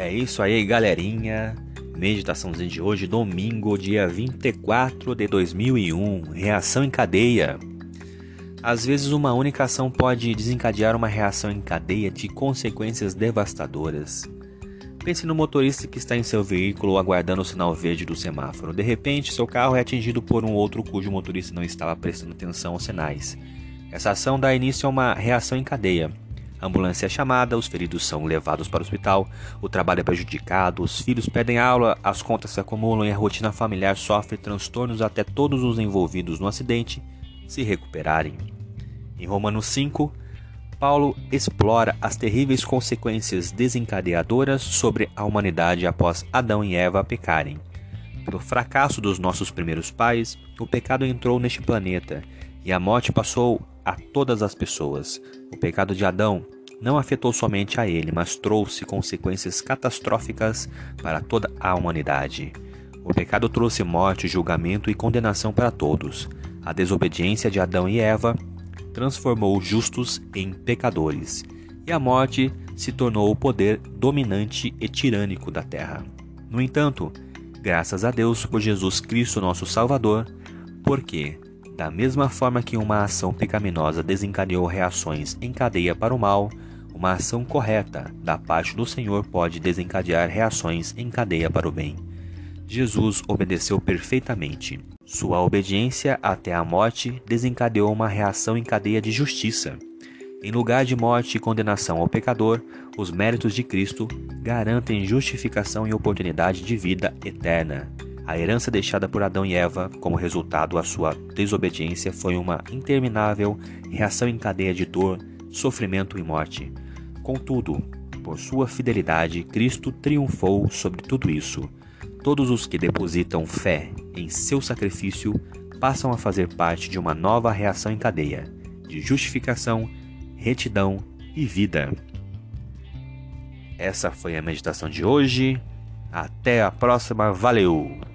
É isso aí, galerinha. Meditaçãozinha de hoje, domingo, dia 24 de 2001. Reação em cadeia. Às vezes, uma única ação pode desencadear uma reação em cadeia de consequências devastadoras. Pense no motorista que está em seu veículo aguardando o sinal verde do semáforo. De repente, seu carro é atingido por um outro cujo motorista não estava prestando atenção aos sinais. Essa ação dá início a uma reação em cadeia. A ambulância é chamada, os feridos são levados para o hospital, o trabalho é prejudicado, os filhos perdem aula, as contas se acumulam e a rotina familiar sofre transtornos até todos os envolvidos no acidente se recuperarem. Em Romanos 5, Paulo explora as terríveis consequências desencadeadoras sobre a humanidade após Adão e Eva pecarem. Pelo fracasso dos nossos primeiros pais, o pecado entrou neste planeta e a morte passou a todas as pessoas. O pecado de Adão não afetou somente a ele, mas trouxe consequências catastróficas para toda a humanidade. O pecado trouxe morte, julgamento e condenação para todos. A desobediência de Adão e Eva transformou justos em pecadores, e a morte se tornou o poder dominante e tirânico da terra. No entanto, graças a Deus por Jesus Cristo, nosso Salvador, porque da mesma forma que uma ação pecaminosa desencadeou reações em cadeia para o mal, uma ação correta da parte do Senhor pode desencadear reações em cadeia para o bem. Jesus obedeceu perfeitamente. Sua obediência até a morte desencadeou uma reação em cadeia de justiça. Em lugar de morte e condenação ao pecador, os méritos de Cristo garantem justificação e oportunidade de vida eterna. A herança deixada por Adão e Eva, como resultado da sua desobediência, foi uma interminável reação em cadeia de dor, sofrimento e morte. Contudo, por sua fidelidade, Cristo triunfou sobre tudo isso. Todos os que depositam fé em seu sacrifício passam a fazer parte de uma nova reação em cadeia de justificação, retidão e vida. Essa foi a meditação de hoje. Até a próxima. Valeu!